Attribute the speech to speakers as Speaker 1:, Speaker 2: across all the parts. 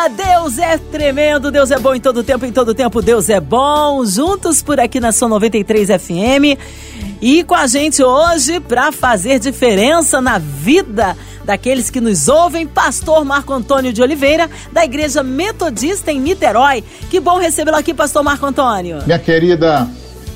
Speaker 1: Aleluia! Deus é tremendo, Deus é bom em todo tempo, em todo tempo Deus é bom. Juntos por aqui na São 93 FM. E com a gente hoje para fazer diferença na vida daqueles que nos ouvem, pastor Marco Antônio de Oliveira, da Igreja Metodista em Niterói. Que bom recebê-lo aqui, pastor Marco Antônio.
Speaker 2: Minha querida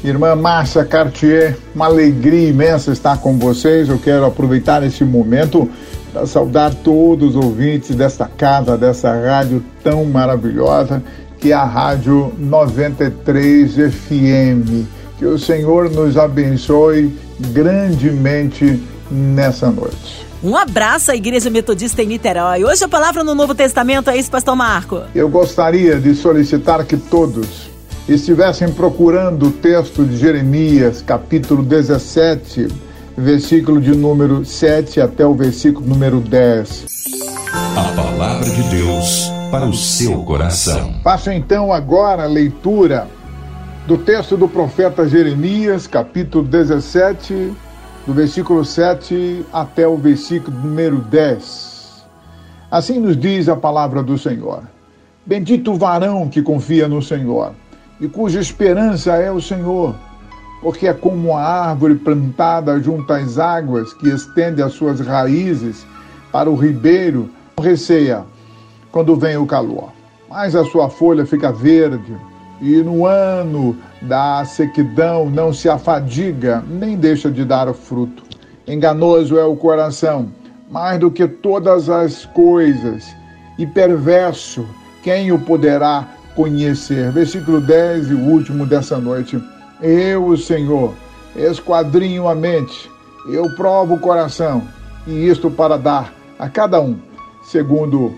Speaker 2: irmã Márcia Cartier, uma alegria imensa estar com vocês. Eu quero aproveitar esse momento para saudar todos os ouvintes desta casa, dessa rádio tão maravilhosa, que é a Rádio 93 FM. Que o Senhor nos abençoe grandemente nessa noite.
Speaker 1: Um abraço à Igreja Metodista em Niterói. Hoje a palavra no Novo Testamento é isso, Pastor Marco.
Speaker 2: Eu gostaria de solicitar que todos estivessem procurando o texto de Jeremias, capítulo 17, versículo de número 7 até o versículo número 10.
Speaker 3: A palavra de Deus para o seu coração.
Speaker 2: Faço então agora a leitura do texto do profeta Jeremias, capítulo 17, do versículo 7 até o versículo número 10. Assim nos diz a palavra do Senhor: Bendito o varão que confia no Senhor e cuja esperança é o Senhor, porque é como a árvore plantada junto às águas que estende as suas raízes para o ribeiro, receia quando vem o calor, mas a sua folha fica verde e no ano da sequidão não se afadiga, nem deixa de dar fruto. Enganoso é o coração, mais do que todas as coisas, e perverso, quem o poderá conhecer? Versículo 10 e o último dessa noite. Eu, o Senhor, esquadrinho a mente, eu provo o coração, e isto para dar a cada um, segundo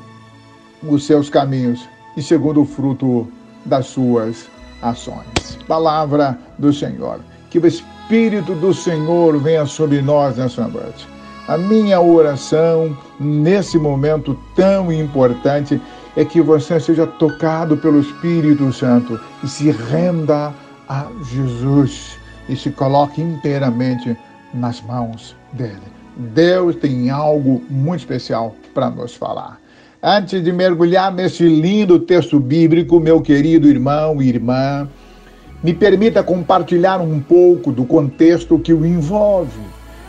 Speaker 2: os seus caminhos e segundo o fruto das suas ações. Palavra do Senhor. Que o Espírito do Senhor venha sobre nós nessa noite. A minha oração nesse momento tão importante é que você seja tocado pelo Espírito Santo e se renda a Jesus e se coloque inteiramente nas mãos dele. Deus tem algo muito especial para nos falar. Antes de mergulhar nesse lindo texto bíblico, meu querido irmão e irmã, me permita compartilhar um pouco do contexto que o envolve,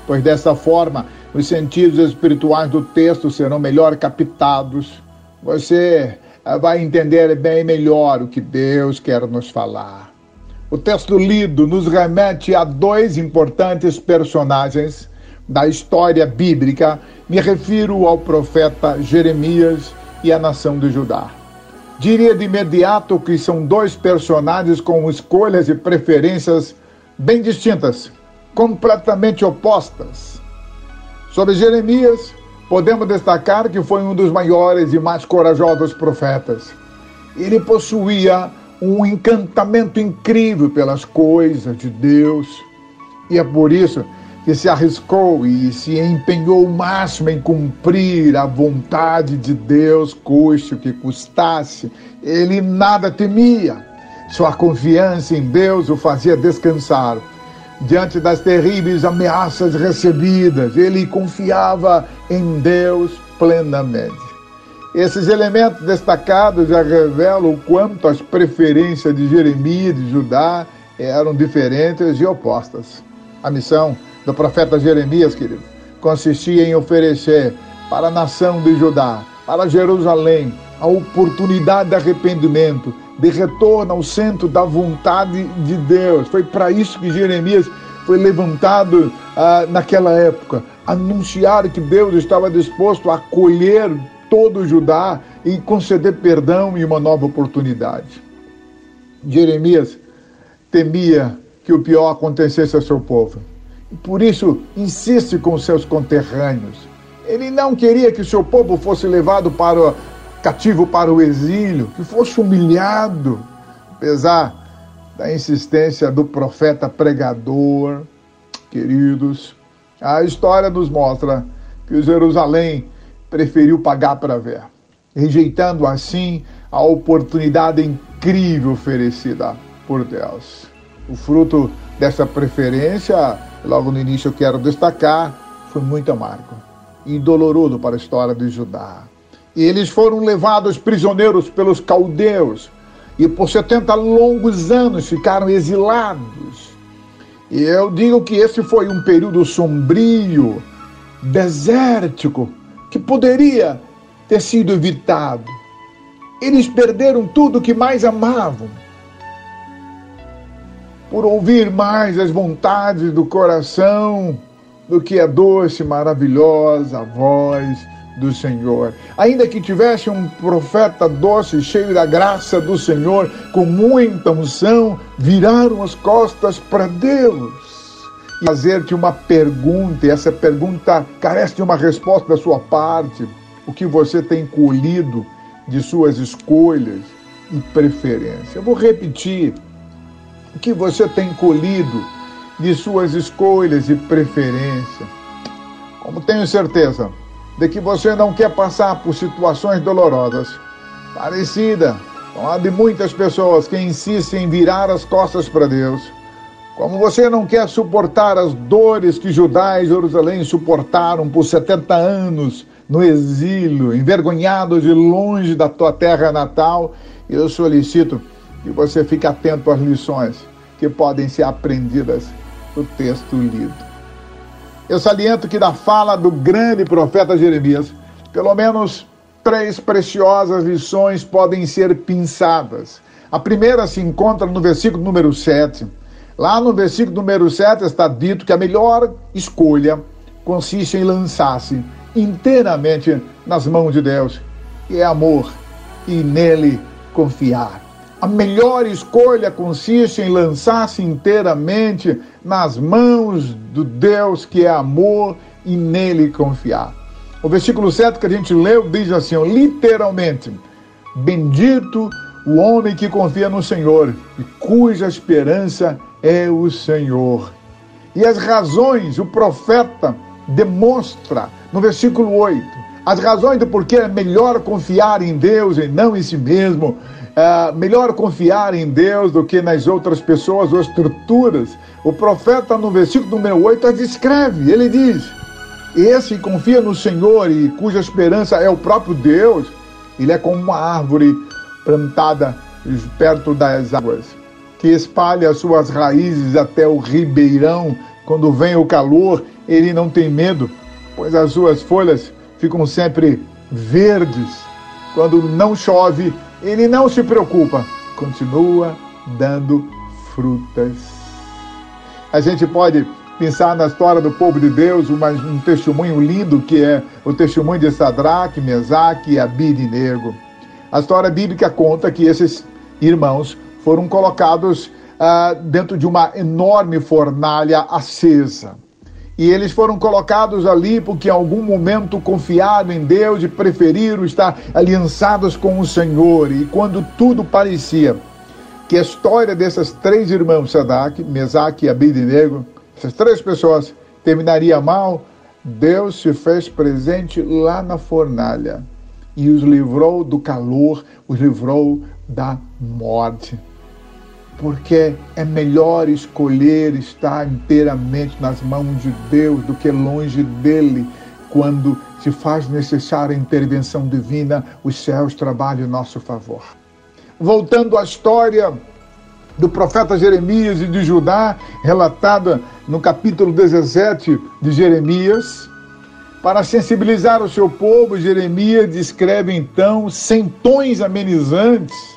Speaker 2: pois dessa forma os sentidos espirituais do texto serão melhor captados. Você eh, vai entender bem melhor o que Deus quer nos falar. O texto lido nos remete a dois importantes personagens da história bíblica, me refiro ao profeta Jeremias e à nação de Judá. Diria de imediato que são dois personagens com escolhas e preferências bem distintas, completamente opostas. Sobre Jeremias, podemos destacar que foi um dos maiores e mais corajosos profetas. Ele possuía um encantamento incrível pelas coisas de Deus, e é por isso que se arriscou e se empenhou o máximo em cumprir a vontade de Deus, custe o que custasse. Ele nada temia. Sua confiança em Deus o fazia descansar. Diante das terríveis ameaças recebidas, ele confiava em Deus plenamente. Esses elementos destacados já revelam o quanto as preferências de Jeremias e de Judá eram diferentes e opostas. A missão do profeta Jeremias, querido, consistia em oferecer para a nação de Judá, para Jerusalém, a oportunidade de arrependimento, de retorno ao centro da vontade de Deus. Foi para isso que Jeremias foi levantado ah, naquela época, anunciar que Deus estava disposto a acolher todo Judá e conceder perdão e uma nova oportunidade. Jeremias temia que o pior acontecesse ao seu povo. Por isso, insiste com seus conterrâneos. Ele não queria que o seu povo fosse levado para cativo para o exílio, que fosse humilhado, apesar da insistência do profeta pregador. Queridos, a história nos mostra que Jerusalém preferiu pagar para ver, rejeitando assim a oportunidade incrível oferecida por Deus. O fruto dessa preferência, logo no início eu quero destacar, foi muito amargo e doloroso para a história de Judá. E eles foram levados prisioneiros pelos caldeus e por 70 longos anos ficaram exilados. E eu digo que esse foi um período sombrio, desértico, que poderia ter sido evitado. Eles perderam tudo que mais amavam por ouvir mais as vontades do coração do que a doce, maravilhosa voz do Senhor. Ainda que tivesse um profeta doce, cheio da graça do Senhor, com muita unção, viraram as costas para Deus. E fazer-te uma pergunta, e essa pergunta carece de uma resposta da sua parte. O que você tem colhido de suas escolhas e preferências? Eu vou repetir. O que você tem colhido de suas escolhas e preferências? Como tenho certeza, de que você não quer passar por situações dolorosas, parecida com a de muitas pessoas que insistem em virar as costas para Deus. Como você não quer suportar as dores que Judá e Jerusalém suportaram por 70 anos no exílio, envergonhados e longe da tua terra natal, eu solicito que você fique atento às lições que podem ser aprendidas no texto lido. Eu saliento que da fala do grande profeta Jeremias, pelo menos três preciosas lições podem ser pinçadas. A primeira se encontra no versículo número 7. Lá no versículo número 7 está dito que a melhor escolha consiste em lançar-se inteiramente nas mãos de Deus, que é amor, e nele confiar. A melhor escolha consiste em lançar-se inteiramente nas mãos do Deus que é amor e nele confiar. O versículo 7 que a gente leu diz assim, literalmente: Bendito o homem que confia no Senhor e cuja esperança é o Senhor. E as razões, o profeta demonstra no versículo 8, as razões do porquê é melhor confiar em Deus e não em si mesmo, é melhor confiar em Deus do que nas outras pessoas ou estruturas. O profeta, no versículo número 8, descreve: ele diz, esse confia no Senhor e cuja esperança é o próprio Deus, ele é como uma árvore plantada perto das águas, que espalha suas raízes até o ribeirão. Quando vem o calor, ele não tem medo, pois as suas folhas ficam sempre verdes. Quando não chove, ele não se preocupa, continua dando frutas. A gente pode pensar na história do povo de Deus, um testemunho lindo que é o testemunho de Sadraque, Mesaque e Abidinego. A história bíblica conta que esses irmãos foram colocados ah, dentro de uma enorme fornalha acesa. E eles foram colocados ali porque em algum momento confiaram em Deus e preferiram estar aliançados com o Senhor. E quando tudo parecia que a história dessas três irmãos, Sadak, Mesaque e Abednego, essas três pessoas, terminaria mal, Deus se fez presente lá na fornalha e os livrou do calor, os livrou da morte porque é melhor escolher estar inteiramente nas mãos de Deus do que longe dele. Quando se faz necessária a intervenção divina, os céus trabalham em nosso favor. Voltando à história do profeta Jeremias e de Judá, relatada no capítulo 17 de Jeremias, para sensibilizar o seu povo, Jeremias descreve então centões amenizantes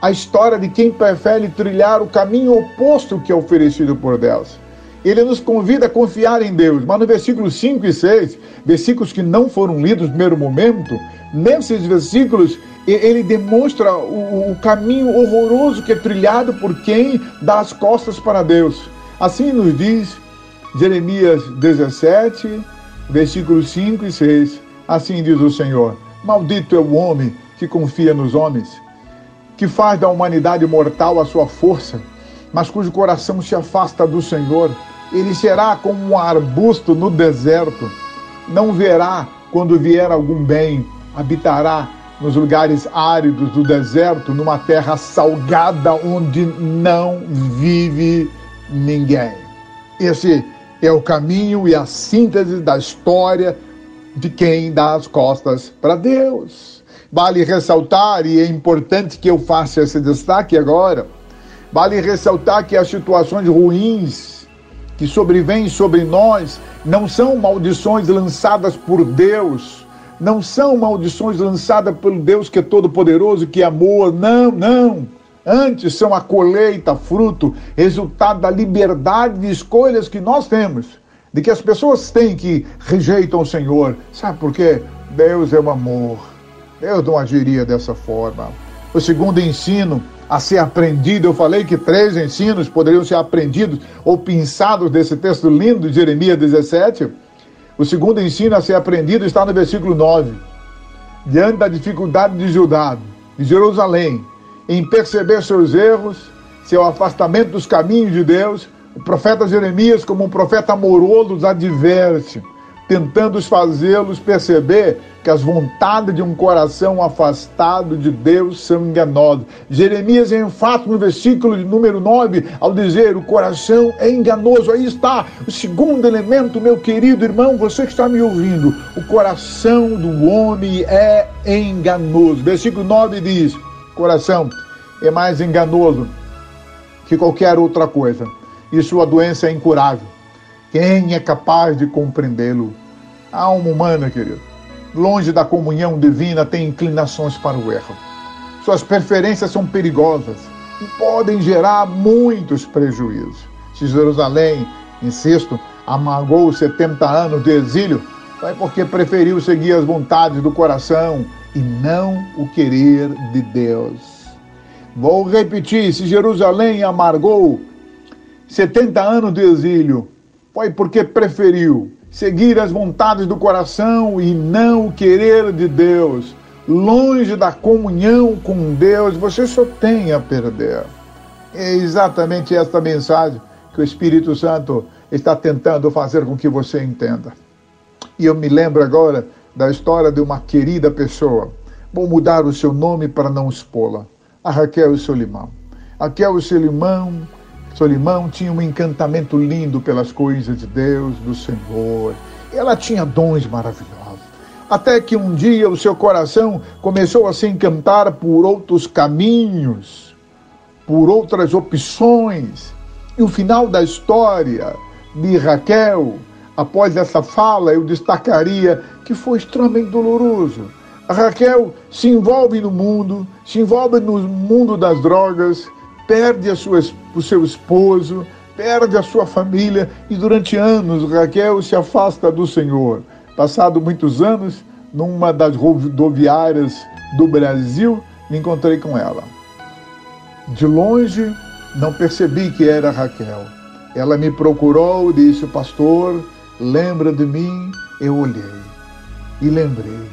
Speaker 2: a história de quem prefere trilhar o caminho oposto que é oferecido por Deus. Ele nos convida a confiar em Deus, mas no versículo 5 e 6, versículos que não foram lidos no primeiro momento, nesses versículos ele demonstra o, o caminho horroroso que é trilhado por quem dá as costas para Deus. Assim nos diz Jeremias 17, versículos 5 e 6. Assim diz o Senhor: Maldito é o homem que confia nos homens que faz da humanidade mortal a sua força, mas cujo coração se afasta do Senhor. Ele será como um arbusto no deserto, não verá quando vier algum bem, habitará nos lugares áridos do deserto, numa terra salgada onde não vive ninguém. Esse é o caminho e a síntese da história de quem dá as costas para Deus. Vale ressaltar, e é importante que eu faça esse destaque agora, vale ressaltar que as situações ruins que sobrevêm sobre nós não são maldições lançadas por Deus, não são maldições lançadas pelo Deus que é todo-poderoso, que é amor. Não, não. Antes são a colheita, fruto, resultado da liberdade de escolhas que nós temos. De que as pessoas têm que rejeitam o Senhor. Sabe por quê? Deus é o amor. Deus não agiria dessa forma. O segundo ensino a ser aprendido, eu falei que três ensinos poderiam ser aprendidos ou pensados desse texto lindo de Jeremias 17 o segundo ensino a ser aprendido está no versículo 9. Diante da dificuldade de Judá, de Jerusalém, em perceber seus erros, seu afastamento dos caminhos de Deus, o profeta Jeremias, como um profeta amoroso, os adverte tentando fazê-los perceber que as vontades de um coração afastado de Deus são enganosas. Jeremias é enfático no versículo de número 9, ao dizer: o coração é enganoso. Aí está o segundo elemento, meu querido irmão, você que está me ouvindo. O coração do homem é enganoso. Versículo 9 diz: coração é mais enganoso que qualquer outra coisa, e sua doença é incurável. Quem é capaz de compreendê-lo? A alma humana, querido, longe da comunhão divina, tem inclinações para o erro. Suas preferências são perigosas e podem gerar muitos prejuízos. Se Jerusalém, insisto, amargou 70 anos de exílio, foi porque preferiu seguir as vontades do coração e não o querer de Deus. Vou repetir: se Jerusalém amargou 70 anos de exílio, foi porque preferiu seguir as vontades do coração e não o querer de Deus. Longe da comunhão com Deus, você só tem a perder. É exatamente esta mensagem que o Espírito Santo está tentando fazer com que você entenda. E eu me lembro agora da história de uma querida pessoa. Vou mudar o seu nome para não expô-la. A Raquel Solimão. Raquel Solimão Solimão tinha um encantamento lindo pelas coisas de Deus, do Senhor. Ela tinha dons maravilhosos. Até que um dia o seu coração começou a se encantar por outros caminhos, por outras opções. E o final da história de Raquel, após essa fala, eu destacaria que foi extremamente doloroso. A Raquel se envolve no mundo, se envolve no mundo das drogas, perde sua, o seu esposo, perde a sua família e durante anos Raquel se afasta do Senhor. Passado muitos anos, numa das rodoviárias do Brasil, me encontrei com ela. De longe, não percebi que era Raquel. Ela me procurou e disse: Pastor, lembra de mim? Eu olhei e lembrei.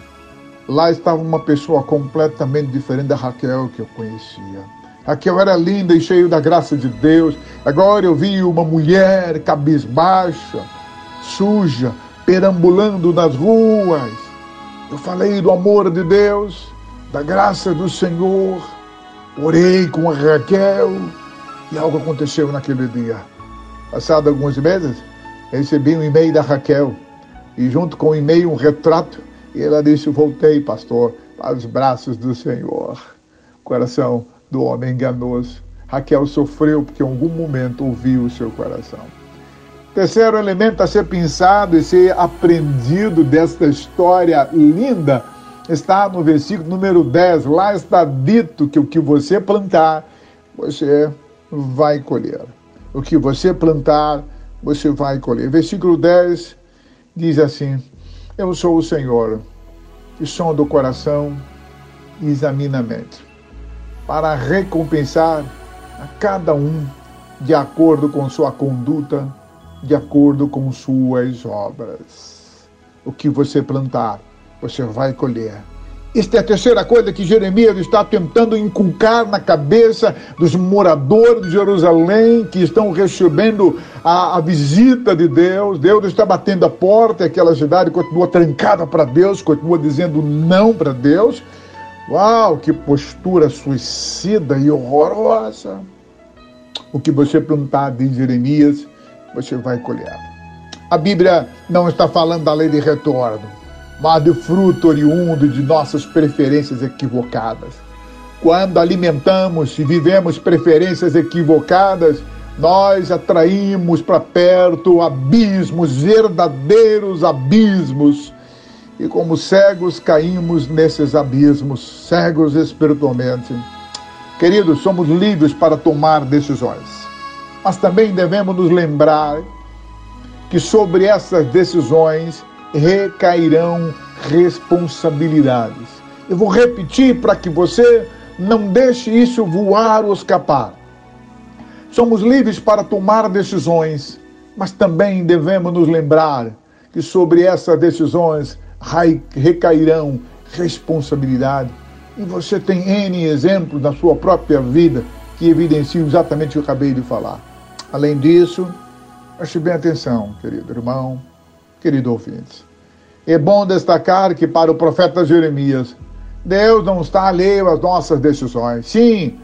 Speaker 2: Lá estava uma pessoa completamente diferente da Raquel que eu conhecia. Raquel era linda e cheia da graça de Deus. Agora eu vi uma mulher cabisbaixa, suja, perambulando nas ruas. Eu falei do amor de Deus, da graça do Senhor. Orei com a Raquel e algo aconteceu naquele dia. Passado alguns meses, recebi um e-mail da Raquel e junto com o e-mail um retrato. E ela disse: Voltei, pastor, para os braços do Senhor. Coração do homem enganoso. Raquel sofreu porque em algum momento ouviu o seu coração. Terceiro elemento a ser pensado e ser aprendido desta história linda está no versículo número 10. Lá está dito que o que você plantar, você vai colher. O que você plantar, você vai colher. Versículo 10 diz assim: Eu sou o Senhor, que som do coração e examina a mente para recompensar a cada um de acordo com sua conduta, de acordo com suas obras. O que você plantar, você vai colher. Esta é a terceira coisa que Jeremias está tentando inculcar na cabeça dos moradores de Jerusalém que estão recebendo a, a visita de Deus. Deus está batendo a porta, aquela cidade continua trancada para Deus, continua dizendo não para Deus Uau, que postura suicida e horrorosa! O que você plantar de Jeremias, você vai colher. A Bíblia não está falando da lei de retorno, mas do fruto oriundo de nossas preferências equivocadas. Quando alimentamos e vivemos preferências equivocadas, nós atraímos para perto abismos, verdadeiros abismos. E como cegos caímos nesses abismos, cegos espiritualmente. Queridos, somos livres para tomar decisões, mas também devemos nos lembrar que sobre essas decisões recairão responsabilidades. Eu vou repetir para que você não deixe isso voar ou escapar. Somos livres para tomar decisões, mas também devemos nos lembrar que sobre essas decisões recairão responsabilidade. E você tem N exemplos na sua própria vida que evidenciam exatamente o que eu acabei de falar. Além disso, preste bem atenção, querido irmão, querido ouvinte. É bom destacar que para o profeta Jeremias, Deus não está alheio às nossas decisões. Sim,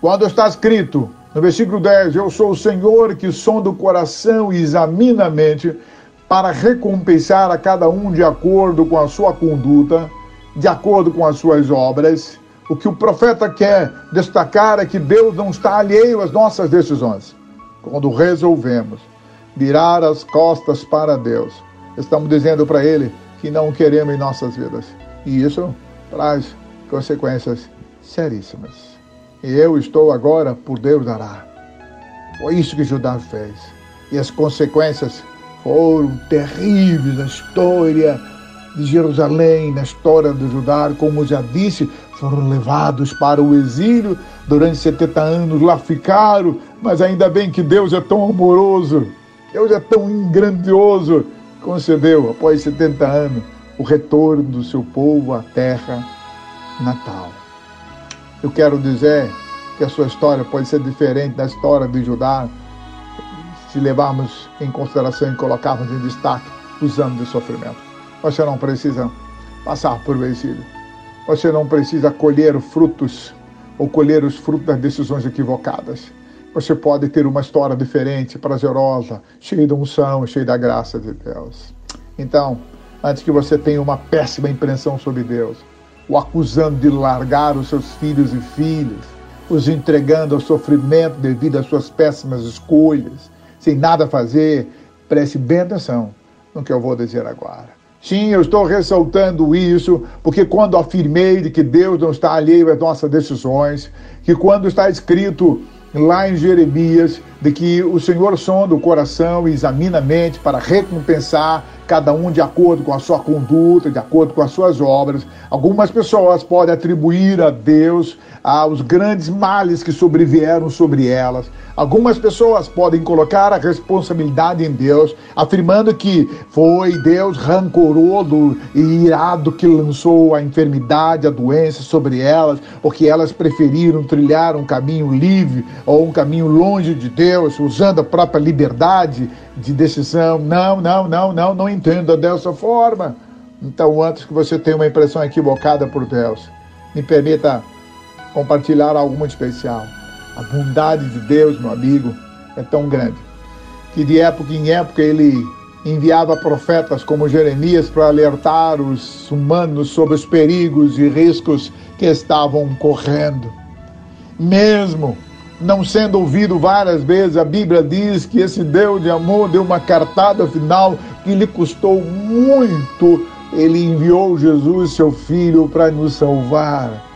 Speaker 2: quando está escrito no versículo 10, eu sou o Senhor que sonda o coração e examina a mente para recompensar a cada um de acordo com a sua conduta, de acordo com as suas obras. O que o profeta quer destacar é que Deus não está alheio às nossas decisões. Quando resolvemos virar as costas para Deus, estamos dizendo para Ele que não queremos em nossas vidas. E isso traz consequências seríssimas. E eu estou agora por Deus dará. Foi isso que Judá fez. E as consequências foram terríveis na história de Jerusalém, na história de Judá, como já disse, foram levados para o exílio, durante 70 anos lá ficaram, mas ainda bem que Deus é tão amoroso, Deus é tão grandioso, concedeu, após 70 anos, o retorno do seu povo à terra natal. Eu quero dizer que a sua história pode ser diferente da história de Judá, se levarmos em consideração e colocarmos em destaque os anos de sofrimento. Você não precisa passar por o exílio. Você não precisa colher frutos ou colher os frutos das decisões equivocadas. Você pode ter uma história diferente, prazerosa, cheia de unção, cheia da graça de Deus. Então, antes que você tenha uma péssima impressão sobre Deus, o acusando de largar os seus filhos e filhas, os entregando ao sofrimento devido às suas péssimas escolhas, sem nada fazer, preste bem atenção no que eu vou dizer agora. Sim, eu estou ressaltando isso, porque quando afirmei de que Deus não está alheio às nossas decisões, que quando está escrito lá em Jeremias, de que o Senhor sonda o coração e examina a mente para recompensar cada um de acordo com a sua conduta, de acordo com as suas obras. Algumas pessoas podem atribuir a Deus aos grandes males que sobrevieram sobre elas. Algumas pessoas podem colocar a responsabilidade em Deus, afirmando que foi Deus rancoroso e irado que lançou a enfermidade, a doença sobre elas, porque elas preferiram trilhar um caminho livre ou um caminho longe de Deus, usando a própria liberdade de decisão. Não, não, não, não, não entenda dessa forma. Então, antes que você tenha uma impressão equivocada por Deus, me permita compartilhar algo especial. A bondade de Deus, meu amigo, é tão grande que de época em época ele enviava profetas como Jeremias para alertar os humanos sobre os perigos e riscos que estavam correndo. Mesmo não sendo ouvido várias vezes, a Bíblia diz que esse Deus de amor deu uma cartada final que lhe custou muito. Ele enviou Jesus, seu filho, para nos salvar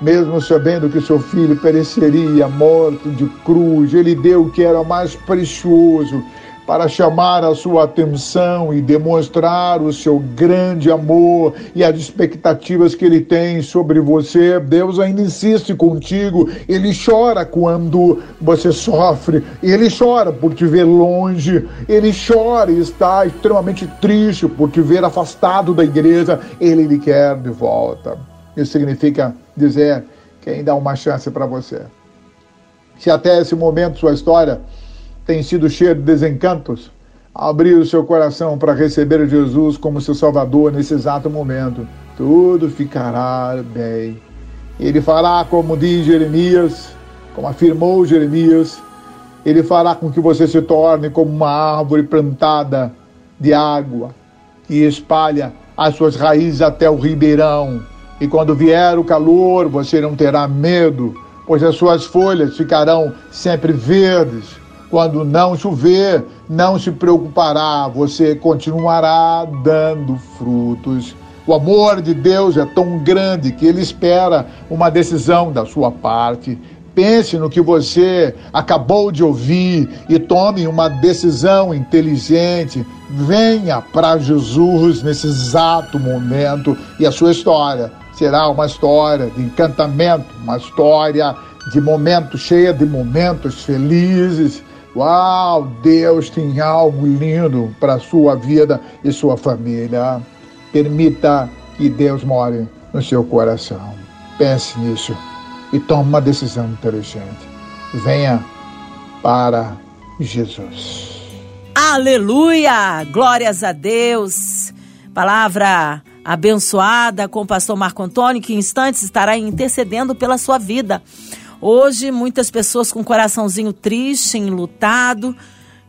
Speaker 2: mesmo sabendo que seu filho pereceria morto de cruz, ele deu o que era mais precioso para chamar a sua atenção e demonstrar o seu grande amor e as expectativas que ele tem sobre você. Deus ainda insiste contigo, ele chora quando você sofre, ele chora por te ver longe, ele chora e está extremamente triste por te ver afastado da igreja, ele lhe quer de volta. Isso significa dizer que ainda há uma chance para você. Se até esse momento sua história tem sido cheia de desencantos, abrir o seu coração para receber Jesus como seu Salvador nesse exato momento. tudo ficará bem. Ele fará como diz Jeremias, como afirmou Jeremias, ele fará com que você se torne como uma árvore plantada de água e espalha as suas raízes até o ribeirão. E quando vier o calor, você não terá medo, pois as suas folhas ficarão sempre verdes. Quando não chover, não se preocupará, você continuará dando frutos. O amor de Deus é tão grande que ele espera uma decisão da sua parte. Pense no que você acabou de ouvir e tome uma decisão inteligente. Venha para Jesus nesse exato momento e a sua história será uma história de encantamento, uma história de momentos cheia de momentos felizes. Uau, Deus tem algo lindo para sua vida e sua família. Permita que Deus more no seu coração. Pense nisso e tome uma decisão inteligente. Venha para Jesus.
Speaker 1: Aleluia! Glórias a Deus. Palavra abençoada com o pastor Marco Antônio, que em instantes estará intercedendo pela sua vida. Hoje, muitas pessoas com o coraçãozinho triste, enlutado,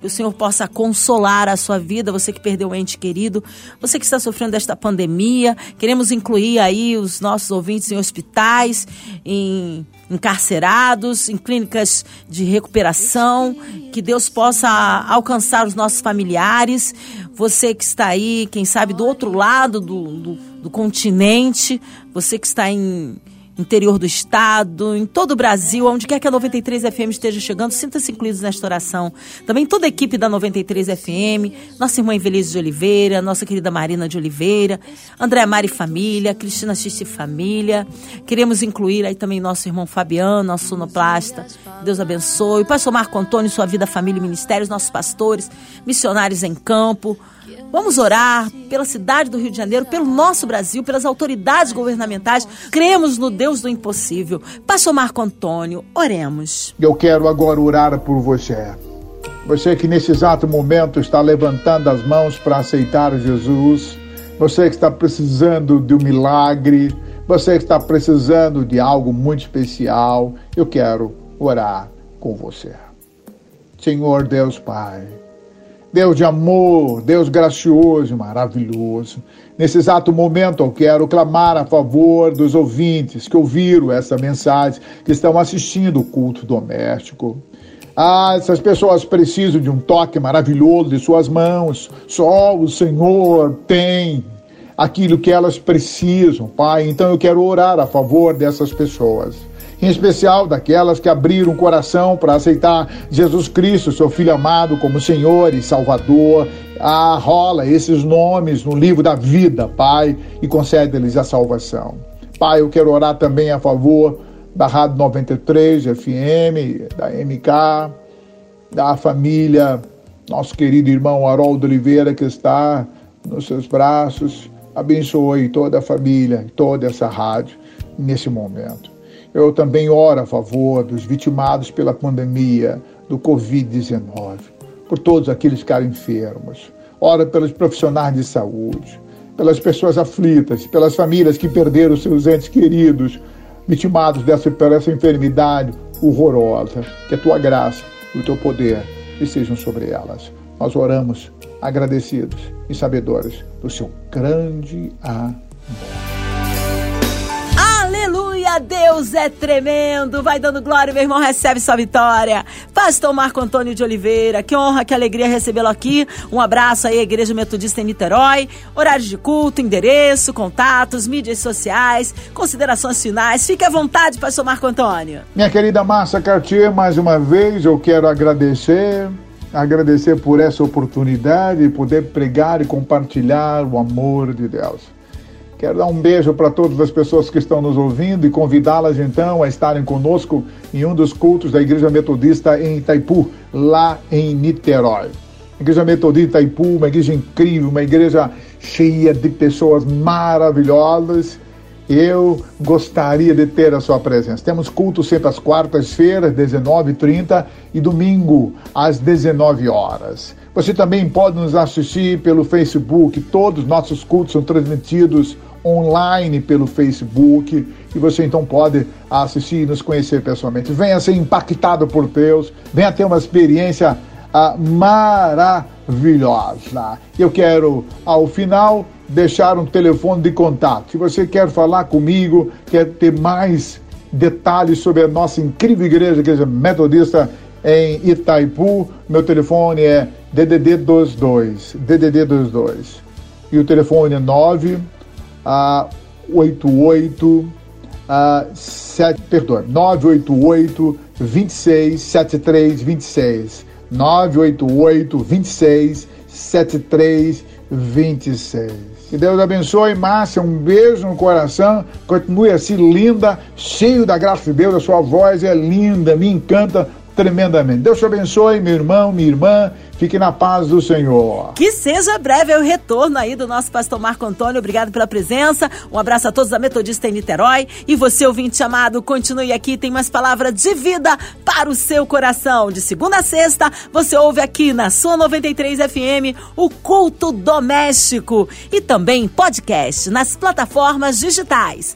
Speaker 1: que o Senhor possa consolar a sua vida, você que perdeu um ente querido, você que está sofrendo desta pandemia. Queremos incluir aí os nossos ouvintes em hospitais, em encarcerados, em clínicas de recuperação, que Deus possa alcançar os nossos familiares. Você que está aí, quem sabe, do outro lado do, do, do continente, você que está em interior do estado, em todo o Brasil, onde quer que a 93 FM esteja chegando, sinta-se incluídos nesta oração. Também toda a equipe da 93 FM, nossa irmã Evelise de Oliveira, nossa querida Marina de Oliveira, André Mari Família, Cristina Xixi Família. Queremos incluir aí também nosso irmão Fabiano, nosso sonoplasta. Deus abençoe. Pastor Marco Antônio, sua vida, família e ministérios, nossos pastores, missionários em campo. Vamos orar pela cidade do Rio de Janeiro, pelo nosso Brasil, pelas autoridades governamentais. Cremos no Deus do impossível. Pastor Marco Antônio, oremos.
Speaker 2: Eu quero agora orar por você. Você que nesse exato momento está levantando as mãos para aceitar Jesus. Você que está precisando de um milagre. Você que está precisando de algo muito especial. Eu quero orar com você. Senhor Deus Pai. Deus de amor, Deus gracioso, maravilhoso. Nesse exato momento, eu quero clamar a favor dos ouvintes que ouviram essa mensagem, que estão assistindo o culto doméstico. Ah, essas pessoas precisam de um toque maravilhoso de suas mãos. Só o Senhor tem aquilo que elas precisam, Pai. Então eu quero orar a favor dessas pessoas em especial daquelas que abriram o coração para aceitar Jesus Cristo, seu Filho amado, como Senhor e Salvador. Ah, rola esses nomes no livro da vida, Pai, e concede-lhes a salvação. Pai, eu quero orar também a favor da Rádio 93 FM, da MK, da família, nosso querido irmão Haroldo Oliveira, que está nos seus braços. Abençoe toda a família, toda essa rádio nesse momento. Eu também oro a favor dos vitimados pela pandemia do Covid-19, por todos aqueles que ficaram enfermos. Ora pelos profissionais de saúde, pelas pessoas aflitas, pelas famílias que perderam seus entes queridos, vitimados dessa, por essa enfermidade horrorosa. Que a tua graça e o teu poder estejam sobre elas. Nós oramos agradecidos e sabedores do seu grande amor.
Speaker 1: Deus é tremendo. Vai dando glória, meu irmão, recebe sua vitória. Pastor Marco Antônio de Oliveira, que honra, que alegria recebê-lo aqui. Um abraço aí, Igreja Metodista em Niterói. Horários de culto, endereço, contatos, mídias sociais, considerações finais. Fique à vontade, Pastor Marco Antônio.
Speaker 2: Minha querida Márcia Cartier, mais uma vez eu quero agradecer agradecer por essa oportunidade de poder pregar e compartilhar o amor de Deus. Quero dar um beijo para todas as pessoas que estão nos ouvindo e convidá-las então a estarem conosco em um dos cultos da Igreja Metodista em Itaipu, lá em Niterói. Igreja Metodista Itaipu, uma igreja incrível, uma igreja cheia de pessoas maravilhosas. Eu gostaria de ter a sua presença. Temos culto sempre às quartas-feiras, 19h30 e domingo às 19 horas. Você também pode nos assistir pelo Facebook. Todos os nossos cultos são transmitidos online pelo Facebook e você então pode assistir e nos conhecer pessoalmente. Venha ser impactado por Deus, venha ter uma experiência ah, maravilhosa. Eu quero, ao final, deixar um telefone de contato. Se você quer falar comigo, quer ter mais detalhes sobre a nossa incrível igreja, igreja metodista em Itaipu, meu telefone é DDD 22, DDD 22. E o telefone é 9 a 88 a 7, perdão, 988 26 73 26. 988 26 73 26. Que Deus abençoe, Márcia. Um beijo no coração. Continue assim linda, cheio da graça de Deus. A sua voz é linda, me encanta tremendamente. Deus te abençoe, meu irmão, minha irmã. Fique na paz do Senhor.
Speaker 1: Que seja breve o retorno aí do nosso pastor Marco Antônio. Obrigado pela presença. Um abraço a todos da Metodista em Niterói. E você, ouvinte amado, continue aqui. Tem mais palavra de vida para o seu coração. De segunda a sexta, você ouve aqui na sua 93 FM o Culto Doméstico. E também podcast nas plataformas digitais.